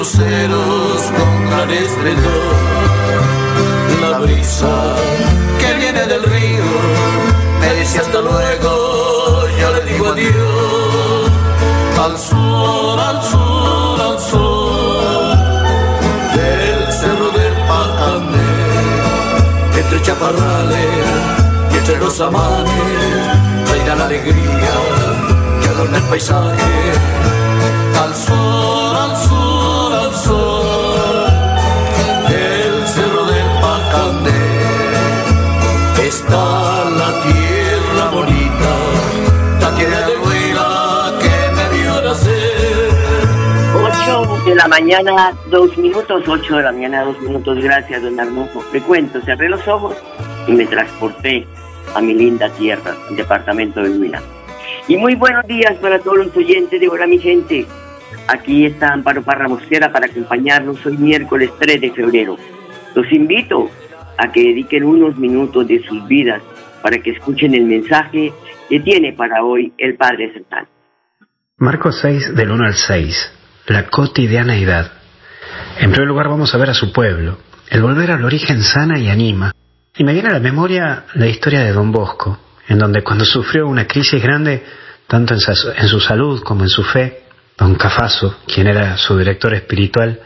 Luceros con gran esplendor. La brisa que viene del río me dice hasta luego, yo le digo adiós al sol, al sol, al sol del cerro del Pacamé, entre chaparrales y entre los amanes, reina la alegría que adorna el paisaje. Al sol, al sol, la mañana, dos minutos, 8 de la mañana, dos minutos. Gracias, don Arnulfo. Le cuento, cerré los ojos y me transporté a mi linda tierra, el departamento de Huila. Y muy buenos días para todos los oyentes de Hola mi gente. Aquí está Amparo Parra Mosquera para acompañarnos hoy miércoles 3 de febrero. Los invito a que dediquen unos minutos de sus vidas para que escuchen el mensaje que tiene para hoy el Padre Central. Marcos 6 del 1 al 6. La cotidianeidad. En primer lugar vamos a ver a su pueblo. El volver al origen sana y anima. Y me viene a la memoria la historia de Don Bosco, en donde cuando sufrió una crisis grande, tanto en su salud como en su fe, Don Cafaso, quien era su director espiritual,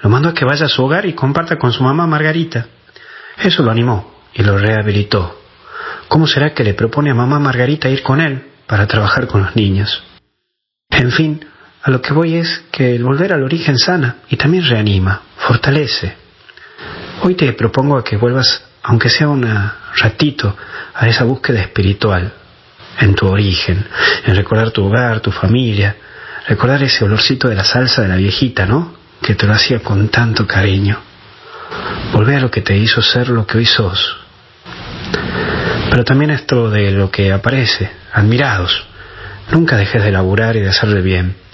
lo mandó a que vaya a su hogar y comparta con su mamá Margarita. Eso lo animó y lo rehabilitó. ¿Cómo será que le propone a mamá Margarita ir con él para trabajar con los niños? En fin, a lo que voy es que el volver al origen sana y también reanima, fortalece. Hoy te propongo a que vuelvas, aunque sea un ratito, a esa búsqueda espiritual, en tu origen, en recordar tu hogar, tu familia, recordar ese olorcito de la salsa de la viejita, ¿no? Que te lo hacía con tanto cariño. Volver a lo que te hizo ser lo que hoy sos. Pero también esto de lo que aparece, admirados. Nunca dejes de laburar y de hacerle bien.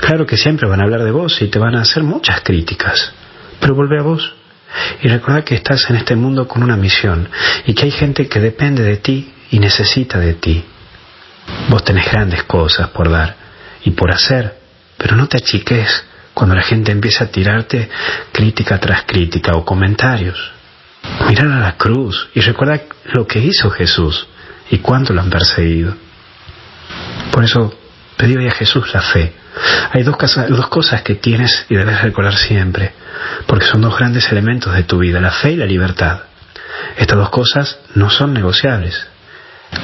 Claro que siempre van a hablar de vos y te van a hacer muchas críticas, pero vuelve a vos y recuerda que estás en este mundo con una misión y que hay gente que depende de ti y necesita de ti. Vos tenés grandes cosas por dar y por hacer, pero no te achiques cuando la gente empieza a tirarte crítica tras crítica o comentarios. Mirar a la cruz y recuerda lo que hizo Jesús y cuánto lo han perseguido. Por eso pedí a Jesús la fe. Hay dos cosas que tienes y debes recordar siempre, porque son dos grandes elementos de tu vida, la fe y la libertad. Estas dos cosas no son negociables.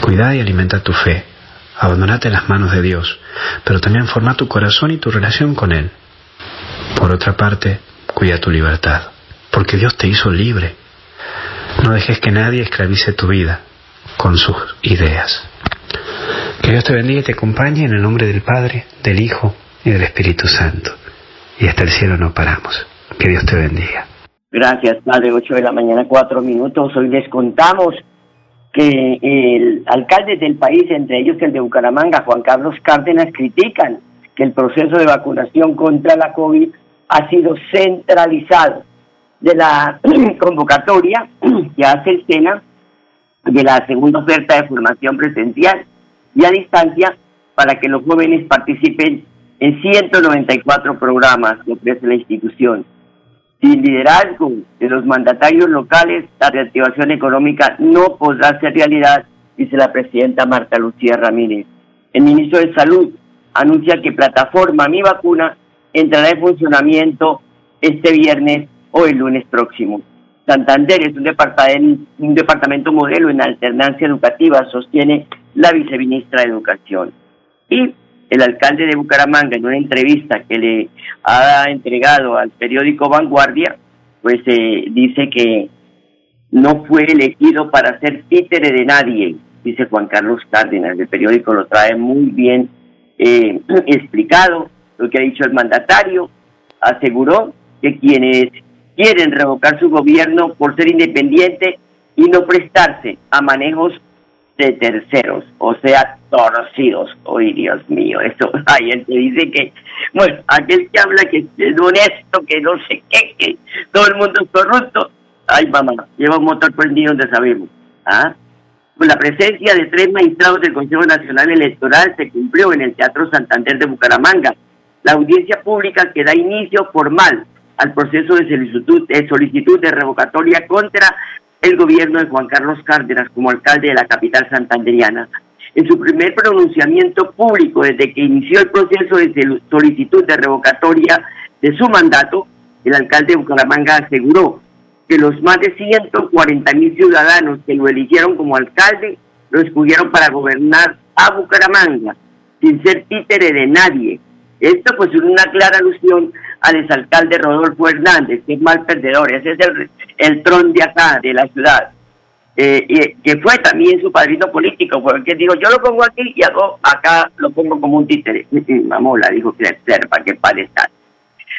Cuida y alimenta tu fe. Abandonate en las manos de Dios, pero también forma tu corazón y tu relación con Él. Por otra parte, cuida tu libertad, porque Dios te hizo libre. No dejes que nadie esclavice tu vida con sus ideas. Que Dios te bendiga y te acompañe en el nombre del Padre, del Hijo y del Espíritu Santo. Y hasta el cielo no paramos. Que Dios te bendiga. Gracias, Padre. 8 de la mañana, 4 minutos. Hoy les contamos que el alcalde del país, entre ellos el de Bucaramanga, Juan Carlos Cárdenas, critican que el proceso de vacunación contra la COVID ha sido centralizado de la convocatoria que hace el SENA de la segunda oferta de formación presencial y a distancia para que los jóvenes participen en 194 programas que ofrece la institución. Sin liderazgo de los mandatarios locales, la reactivación económica no podrá ser realidad, dice la presidenta Marta Lucía Ramírez. El ministro de Salud anuncia que plataforma Mi Vacuna entrará en funcionamiento este viernes o el lunes próximo. Santander es un departamento, un modelo en alternancia educativa, sostiene la viceministra de Educación. Y el alcalde de Bucaramanga, en una entrevista que le ha entregado al periódico Vanguardia, pues eh, dice que no fue elegido para ser títere de nadie, dice Juan Carlos Cárdenas. El periódico lo trae muy bien eh, explicado, lo que ha dicho el mandatario. Aseguró que quienes quieren revocar su gobierno por ser independiente y no prestarse a manejos de terceros, o sea, torcidos. Ay, Dios mío, eso, hay él te dice que, bueno, aquel que habla que es honesto, que no sé qué, que todo el mundo es corrupto, ay, mamá, lleva un motor prendido donde sabemos, ¿ah? Con la presencia de tres magistrados del Consejo Nacional Electoral se cumplió en el Teatro Santander de Bucaramanga la audiencia pública que da inicio formal al proceso de solicitud, de solicitud de revocatoria contra el gobierno de Juan Carlos Cárdenas como alcalde de la capital santanderiana. En su primer pronunciamiento público desde que inició el proceso de solicitud de revocatoria de su mandato, el alcalde de Bucaramanga aseguró que los más de 140 mil ciudadanos que lo eligieron como alcalde lo escogieron para gobernar a Bucaramanga sin ser títere de nadie. Esto pues es una clara alusión al exalcalde Rodolfo Hernández, que es mal perdedor, ese es el, tron de acá, de la ciudad, eh, y, que fue también su padrino político, porque digo, yo lo pongo aquí y acá lo pongo como un títere. Mamola, dijo que para que para estar.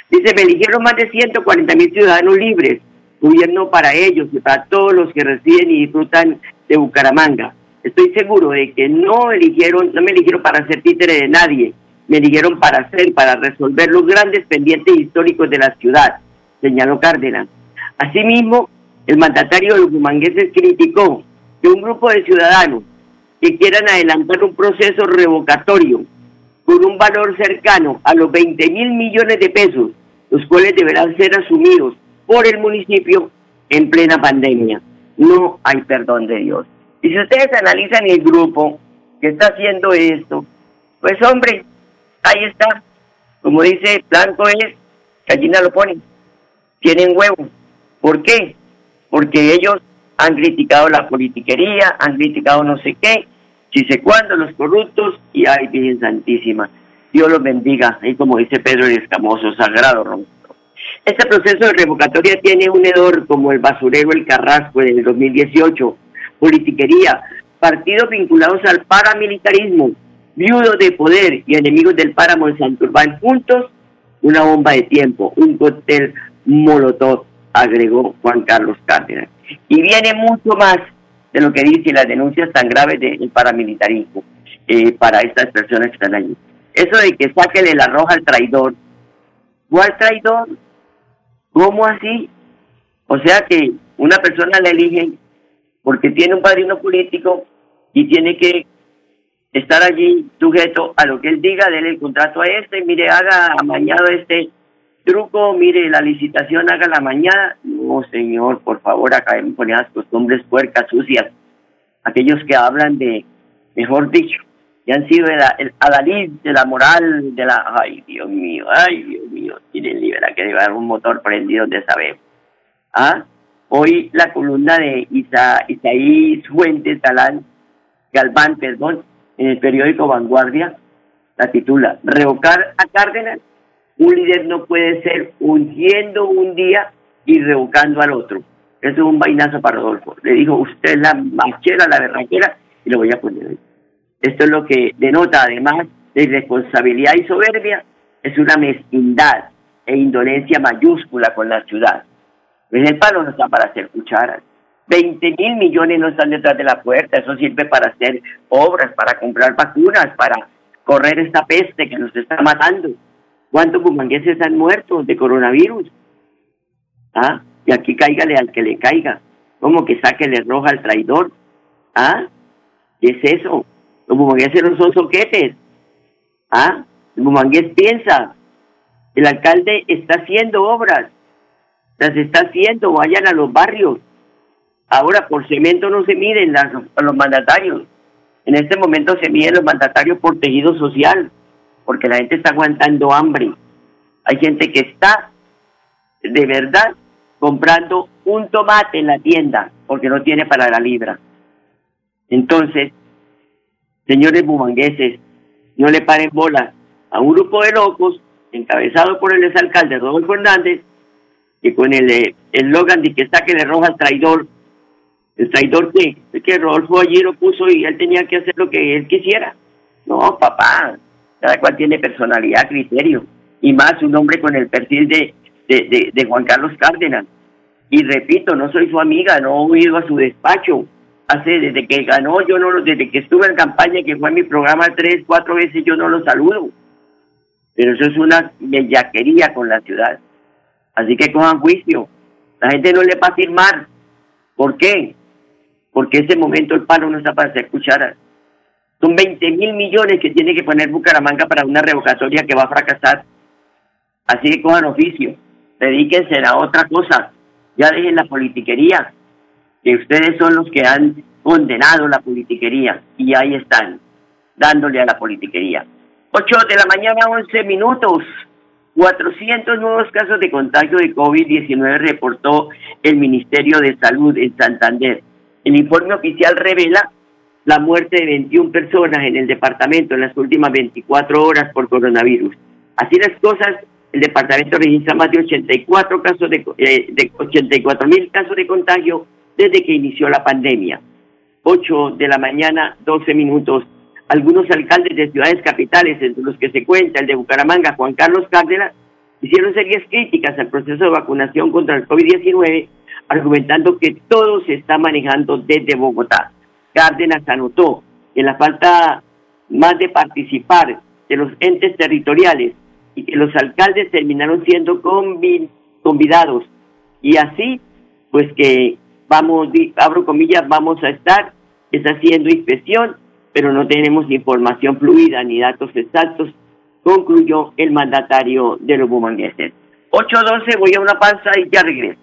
Dice, me eligieron más de 140 mil ciudadanos libres, gobierno para ellos y para todos los que residen y disfrutan de Bucaramanga. Estoy seguro de que no eligieron, no me eligieron para ser títere de nadie, me eligieron para hacer, para resolver los grandes pendientes históricos de la ciudad, señaló Cárdenas. Asimismo, el mandatario de los criticó que un grupo de ciudadanos que quieran adelantar un proceso revocatorio con un valor cercano a los 20 mil millones de pesos, los cuales deberán ser asumidos por el municipio en plena pandemia. No hay perdón de Dios. Y si ustedes analizan el grupo que está haciendo esto, pues hombre, ahí está. Como dice, blanco es, gallina lo pone. Tienen huevo. ¿Por qué? Porque ellos han criticado la politiquería, han criticado no sé qué, si sé cuándo, los corruptos, y ay, Virgen Santísima. Dios los bendiga, y como dice Pedro el Escamoso, sagrado rostro. Este proceso de revocatoria tiene un hedor como el basurero El Carrasco en el 2018, politiquería, partidos vinculados al paramilitarismo, viudos de poder y enemigos del páramo de Santurbán juntos, una bomba de tiempo, un cóctel molotov, agregó Juan Carlos Cárdenas. Y viene mucho más de lo que dice las denuncias tan graves del paramilitarismo eh, para estas personas que están allí. Eso de que sáquele la roja al traidor. ¿Cuál traidor? ¿Cómo así? O sea que una persona la eligen porque tiene un padrino político y tiene que estar allí sujeto a lo que él diga, déle el contrato a este, mire, haga amañado este truco, mire, la licitación haga la mañana. No, señor, por favor, acabemos con esas costumbres puercas, sucias. Aquellos que hablan de, mejor dicho, y han sido el, el adalid de la moral, de la... Ay, Dios mío, ay, Dios mío, tienen libera que llevar un motor prendido de saber. ¿Ah? Hoy la columna de Isa, Isaí Fuentes Talán, Galván, perdón, en el periódico Vanguardia, la titula, revocar a Cárdenas, un líder no puede ser hundiendo un día y revocando al otro. Eso es un vainazo para Rodolfo. Le dijo, usted es la machera, la berraquera, y lo voy a poner ahí. Esto es lo que denota, además de irresponsabilidad y soberbia, es una mezquindad e indolencia mayúscula con la ciudad. En el palo no está para hacer cucharas. 20 mil millones no están detrás de la puerta, eso sirve para hacer obras, para comprar vacunas, para correr esta peste que nos está matando. ¿Cuántos bumangueses han muerto de coronavirus? ¿Ah? Y aquí cáigale al que le caiga. Como que sáquele roja al traidor. ¿Ah? ¿Qué es eso? Los bumangueses no son soquetes. ¿Ah? El bumangués piensa. El alcalde está haciendo obras. Las está haciendo. Vayan a los barrios. Ahora, por cemento no se miden las, los mandatarios. En este momento se miden los mandatarios por tejido social, porque la gente está aguantando hambre. Hay gente que está de verdad comprando un tomate en la tienda porque no tiene para la libra. Entonces, señores bumangueses, no le paren bolas a un grupo de locos encabezado por el exalcalde Rodolfo Hernández, que con el eslogan de que saque de roja al traidor, el traidor que, que Rodolfo allí lo puso y él tenía que hacer lo que él quisiera. No, papá, cada cual tiene personalidad, criterio, y más un hombre con el perfil de, de, de, Juan Carlos Cárdenas. Y repito, no soy su amiga, no he ido a su despacho. Hace, desde que ganó, yo no desde que estuve en campaña, que fue en mi programa tres, cuatro veces, yo no lo saludo. Pero eso es una bellaquería con la ciudad. Así que cojan juicio. La gente no le va a firmar. ¿Por qué? Porque ese momento el palo no está para hacer cucharas. Son 20 mil millones que tiene que poner Bucaramanga para una revocatoria que va a fracasar. Así que cojan oficio, dedíquense a otra cosa, ya dejen la politiquería, que ustedes son los que han condenado la politiquería y ahí están, dándole a la politiquería. 8 de la mañana, 11 minutos. 400 nuevos casos de contagio de COVID-19 reportó el Ministerio de Salud en Santander. El informe oficial revela la muerte de 21 personas en el departamento en las últimas 24 horas por coronavirus. Así las cosas, el departamento registra más de 84 casos de, eh, de 84 mil casos de contagio desde que inició la pandemia. 8 de la mañana, 12 minutos. Algunos alcaldes de ciudades capitales, entre los que se cuenta el de Bucaramanga, Juan Carlos Cárdenas, hicieron serias críticas al proceso de vacunación contra el COVID-19, argumentando que todo se está manejando desde Bogotá. Cárdenas anotó que la falta más de participar de los entes territoriales y que los alcaldes terminaron siendo convidados. Y así pues que vamos abro comillas vamos a estar es haciendo inspección pero no tenemos información fluida ni datos exactos concluyó el mandatario de los bumangueses. 8.12 voy a una pausa y ya regreso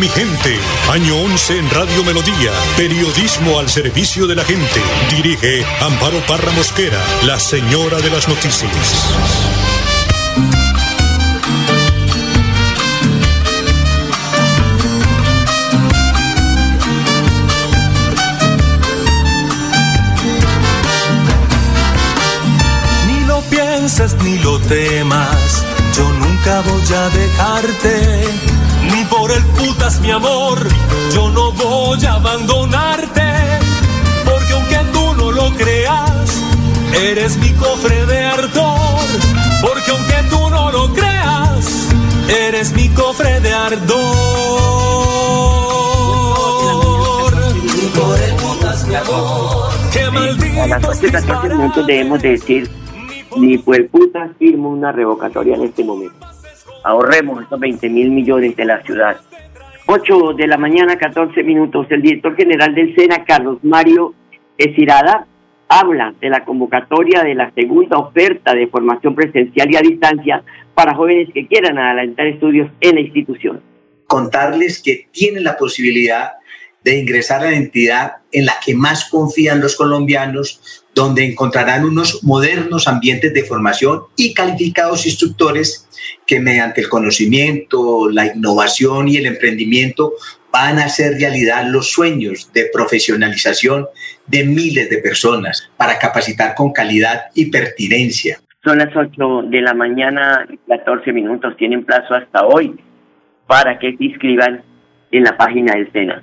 Mi gente. Año 11 en Radio Melodía. Periodismo al servicio de la gente. Dirige Amparo Parra Mosquera, la señora de las noticias. ni lo temas, yo nunca voy a dejarte, ni por el putas mi amor, yo no voy a abandonarte, porque aunque tú no lo creas, eres mi cofre de ardor, porque aunque tú no lo creas, eres mi cofre de ardor. por el putas mi amor, qué maldito. A las debemos decir ni pues puta firmo una revocatoria en este momento. Ahorremos estos 20 mil millones de la ciudad. 8 de la mañana, 14 minutos. El director general del SENA, Carlos Mario Esirada, habla de la convocatoria de la segunda oferta de formación presencial y a distancia para jóvenes que quieran adelantar estudios en la institución. Contarles que tienen la posibilidad de ingresar a la entidad en la que más confían los colombianos, donde encontrarán unos modernos ambientes de formación y calificados instructores que mediante el conocimiento, la innovación y el emprendimiento van a hacer realidad los sueños de profesionalización de miles de personas para capacitar con calidad y pertinencia. Son las 8 de la mañana, 14 minutos, tienen plazo hasta hoy para que se inscriban en la página del SENA.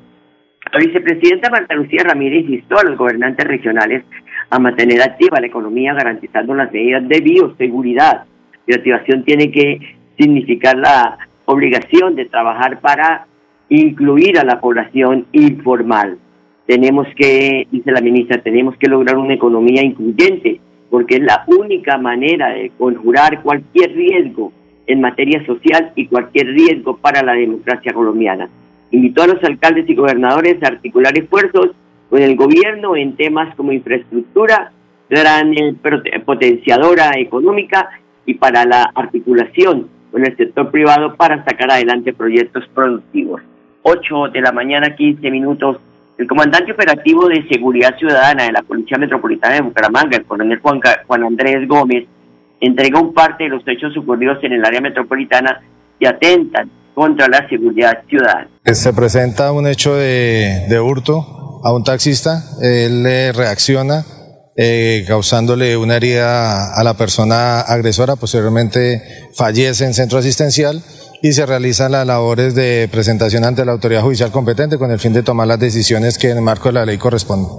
La vicepresidenta Marta Lucía Ramírez instó a los gobernantes regionales a mantener activa la economía garantizando las medidas de bioseguridad. Bioactivación tiene que significar la obligación de trabajar para incluir a la población informal. Tenemos que, dice la ministra, tenemos que lograr una economía incluyente, porque es la única manera de conjurar cualquier riesgo en materia social y cualquier riesgo para la democracia colombiana. Invitó a los alcaldes y gobernadores a articular esfuerzos con el gobierno en temas como infraestructura, gran eh, potenciadora económica y para la articulación con el sector privado para sacar adelante proyectos productivos. 8 de la mañana, 15 minutos. El comandante operativo de seguridad ciudadana de la Policía Metropolitana de Bucaramanga, el coronel Juan, Juan Andrés Gómez, entregó un parte de los hechos ocurridos en el área metropolitana y atentan contra la seguridad ciudadana. Se presenta un hecho de, de hurto a un taxista, él le reacciona eh, causándole una herida a la persona agresora, posteriormente fallece en centro asistencial y se realizan las labores de presentación ante la autoridad judicial competente con el fin de tomar las decisiones que en el marco de la ley corresponden.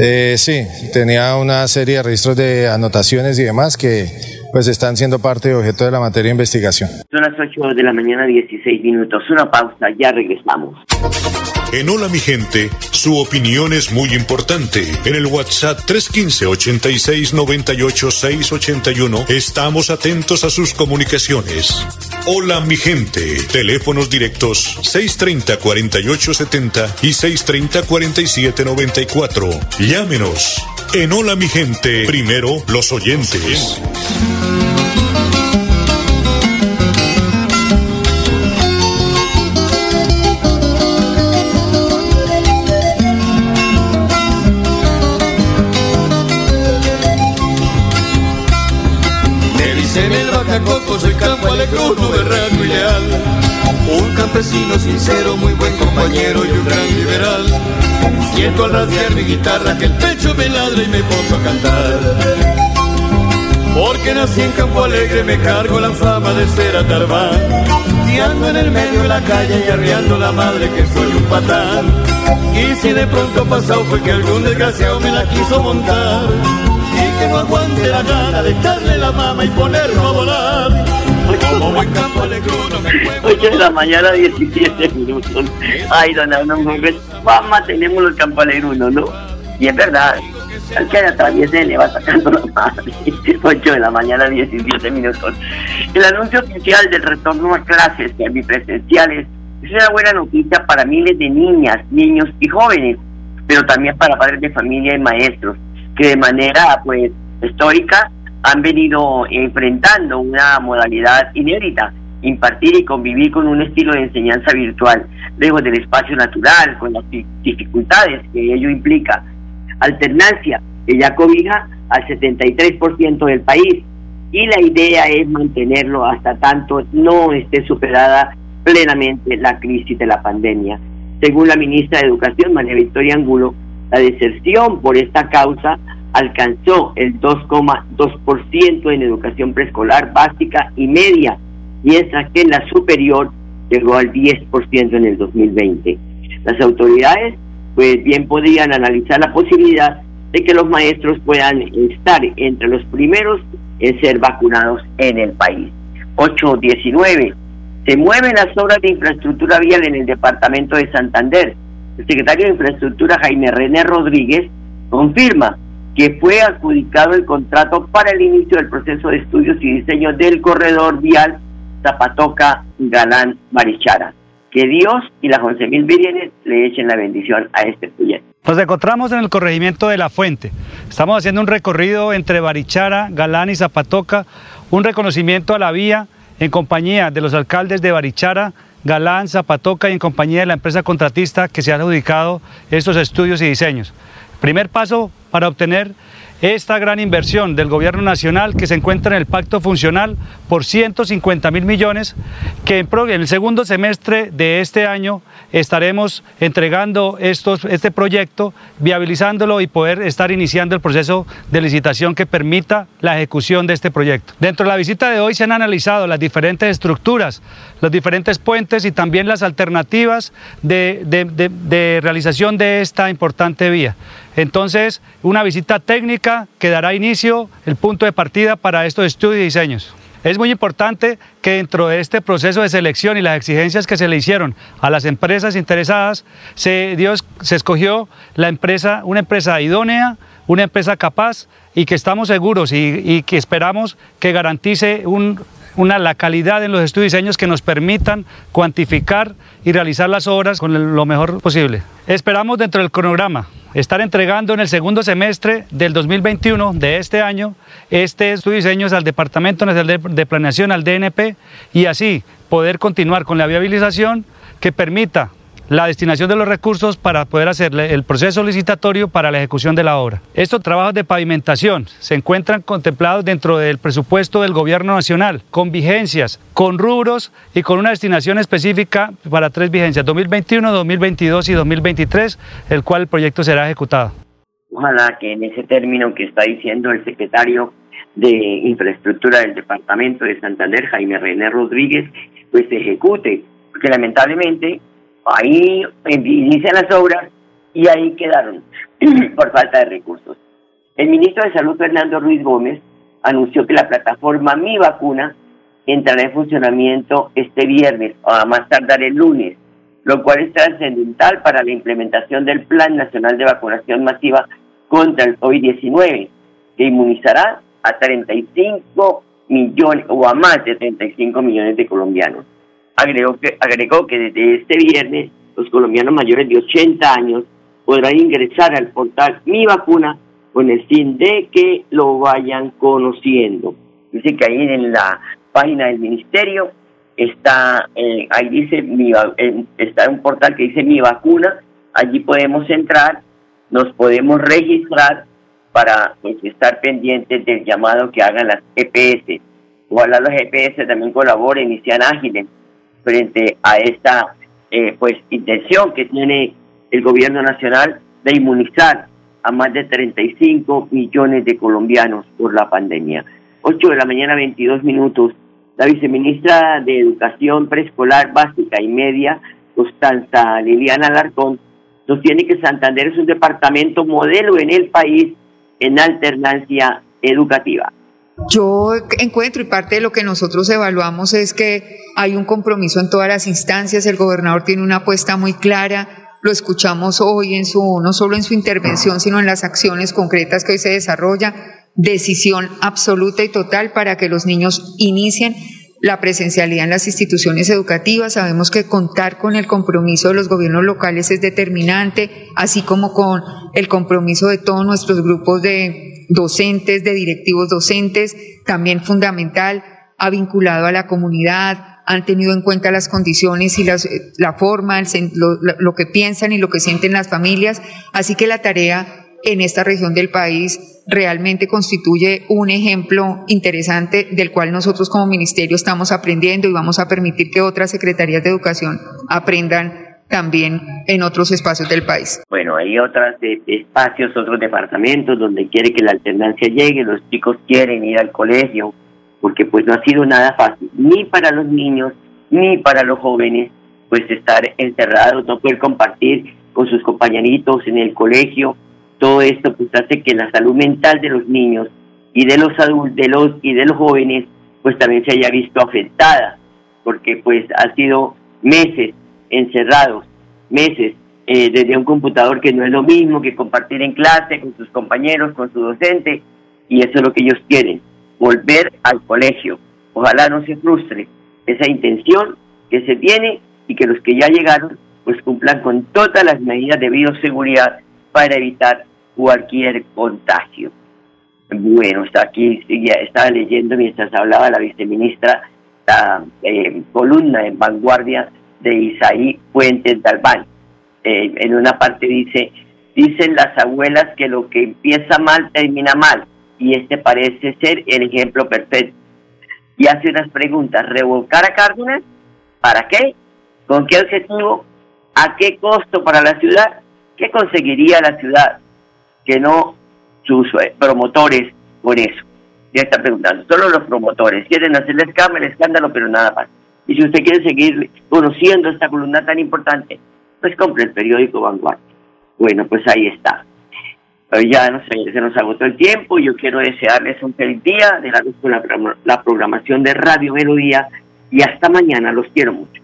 Eh, sí, tenía una serie de registros de anotaciones y demás que pues están siendo parte de objeto de la materia de investigación. Son las 8 de la mañana, 16 minutos. Una pausa, ya regresamos. En Hola mi gente, su opinión es muy importante. En el WhatsApp 315-8698-681 estamos atentos a sus comunicaciones. Hola mi gente, teléfonos directos 630-4870 y 630-4794. Llámenos. En Hola mi gente, primero los oyentes. Vacacoco, soy campo alegruno, berraco y leal. Un campesino sincero, muy buen compañero y un gran liberal. Siento al radiar mi guitarra que el pecho me ladra y me pongo a cantar. Porque nací en Campo Alegre, me cargo la fama de ser atarbán. Guiando en el medio de la calle y arriando la madre que soy un patán. Y si de pronto pasado fue que algún desgraciado me la quiso montar. No aguante la gana de echarle la mama y ponerlo a volar. Como buen campo alegruno, 8 de la mañana, 17 minutos. Ay, don Arnulfo, qué fama tenemos los campalegrunos, ¿no? Y es verdad, al que atraviese le va sacando la madre. 8 de la mañana, 17 minutos. El anuncio oficial del retorno a clases semipresenciales es una buena noticia para miles de niñas, niños y jóvenes, pero también para padres de familia y maestros, que de manera, pues, histórica han venido enfrentando una modalidad inédita, impartir y convivir con un estilo de enseñanza virtual, lejos del espacio natural, con las di- dificultades que ello implica. Alternancia que ya cobija al 73% del país y la idea es mantenerlo hasta tanto no esté superada plenamente la crisis de la pandemia. Según la ministra de Educación, María Victoria Angulo, la deserción por esta causa alcanzó el 2,2% en educación preescolar básica y media, mientras que en la superior llegó al 10% en el 2020. Las autoridades, pues bien podrían analizar la posibilidad de que los maestros puedan estar entre los primeros en ser vacunados en el país. 819. Se mueven las obras de infraestructura vial en el departamento de Santander. El secretario de Infraestructura Jaime René Rodríguez confirma que fue adjudicado el contrato para el inicio del proceso de estudios y diseño del corredor vial Zapatoca Galán Marichara. Que Dios y las 11.000 vírgenes le echen la bendición a este proyecto. Nos encontramos en el corregimiento de La Fuente. Estamos haciendo un recorrido entre Barichara, Galán y Zapatoca, un reconocimiento a la vía en compañía de los alcaldes de Barichara, Galán, Zapatoca y en compañía de la empresa contratista que se ha adjudicado estos estudios y diseños. Primer paso para obtener esta gran inversión del gobierno nacional que se encuentra en el pacto funcional por 150 mil millones, que en el segundo semestre de este año estaremos entregando este proyecto, viabilizándolo y poder estar iniciando el proceso de licitación que permita la ejecución de este proyecto. Dentro de la visita de hoy se han analizado las diferentes estructuras, los diferentes puentes y también las alternativas de, de realización de esta importante vía. Entonces, una visita técnica que dará inicio, el punto de partida para estos estudios y diseños. Es muy importante que dentro de este proceso de selección y las exigencias que se le hicieron a las empresas interesadas, se, Dios, se escogió la empresa, una empresa idónea, una empresa capaz y que estamos seguros y, que esperamos que garantice una, la calidad en los estudios y diseños que nos permitan cuantificar y realizar las obras con lo mejor posible. Esperamos dentro del cronograma estar entregando en el segundo semestre del 2021 de este año este estudio de diseños al Departamento Nacional de Planeación, al DNP, y así poder continuar con la viabilización que permita la destinación de los recursos para poder hacer el proceso licitatorio para la ejecución de la obra. Estos trabajos de pavimentación se encuentran contemplados dentro del presupuesto del Gobierno Nacional, con vigencias, con rubros y con una destinación específica para tres vigencias, 2021, 2022 y 2023, el cual el proyecto será ejecutado. Ojalá que en ese término que está diciendo el secretario de Infraestructura del Departamento de Santander, Jaime René Rodríguez, pues se ejecute, porque lamentablemente Ahí inician las obras y ahí quedaron por falta de recursos. El ministro de Salud, Fernando Ruiz Gómez, anunció que la plataforma Mi Vacuna entrará en funcionamiento este viernes o a más tardar el lunes, lo cual es trascendental para la implementación del Plan Nacional de Vacunación Masiva contra el COVID-19, que inmunizará a 35 millones o a más de 35 millones de colombianos agregó que, agregó que desde este viernes los colombianos mayores de 80 años podrán ingresar al portal Mi Vacuna con el fin de que lo vayan conociendo. Dice que ahí en la página del ministerio está, eh, ahí dice, mi, eh, está un portal que dice Mi Vacuna, allí podemos entrar, nos podemos registrar para pues, estar pendientes del llamado que hagan las EPS. Ojalá los EPS también colaboren y sean ágiles frente a esta eh, pues intención que tiene el gobierno nacional de inmunizar a más de 35 millones de colombianos por la pandemia. 8 de la mañana, 22 minutos. La viceministra de Educación Preescolar Básica y Media, Constanza Liliana Alarcón, sostiene que Santander es un departamento modelo en el país en alternancia educativa. Yo encuentro y parte de lo que nosotros evaluamos es que hay un compromiso en todas las instancias, el gobernador tiene una apuesta muy clara, lo escuchamos hoy en su, no solo en su intervención, sino en las acciones concretas que hoy se desarrolla, decisión absoluta y total para que los niños inicien la presencialidad en las instituciones educativas. Sabemos que contar con el compromiso de los gobiernos locales es determinante, así como con el compromiso de todos nuestros grupos de docentes, de directivos docentes, también fundamental, ha vinculado a la comunidad, han tenido en cuenta las condiciones y las, eh, la forma, lo, lo que piensan y lo que sienten las familias. Así que la tarea en esta región del país realmente constituye un ejemplo interesante del cual nosotros como ministerio estamos aprendiendo y vamos a permitir que otras secretarías de educación aprendan también en otros espacios del país. Bueno, hay otros espacios, otros departamentos donde quiere que la alternancia llegue, los chicos quieren ir al colegio, porque pues no ha sido nada fácil, ni para los niños, ni para los jóvenes, pues estar encerrados, no poder compartir con sus compañeritos en el colegio, todo esto pues hace que la salud mental de los niños y de los adultos de los y de los jóvenes pues también se haya visto afectada, porque pues ha sido meses encerrados meses eh, desde un computador que no es lo mismo que compartir en clase con sus compañeros, con su docente, y eso es lo que ellos quieren, volver al colegio. Ojalá no se frustre esa intención que se tiene y que los que ya llegaron pues cumplan con todas las medidas de bioseguridad para evitar cualquier contagio. Bueno, aquí, estaba leyendo mientras hablaba la viceministra la eh, columna en vanguardia de Isaí Fuentes Dalbán. Eh, en una parte dice, Dicen las abuelas que lo que empieza mal termina mal y este parece ser el ejemplo perfecto. Y hace unas preguntas, ¿revocar a Cárdenas? ¿Para qué? ¿Con qué objetivo? ¿A qué costo para la ciudad? ¿Qué conseguiría la ciudad? Que no sus eh, promotores por eso. Ya está preguntando. Solo los promotores quieren hacerle el escándalo, pero nada más. Y si usted quiere seguir conociendo esta columna tan importante, pues compre el periódico Vanguardia. Bueno, pues ahí está. ya no sé, se nos agotó el tiempo. Yo quiero desearles un feliz día, dejarles con la, la programación de Radio Melodía y hasta mañana. Los quiero mucho.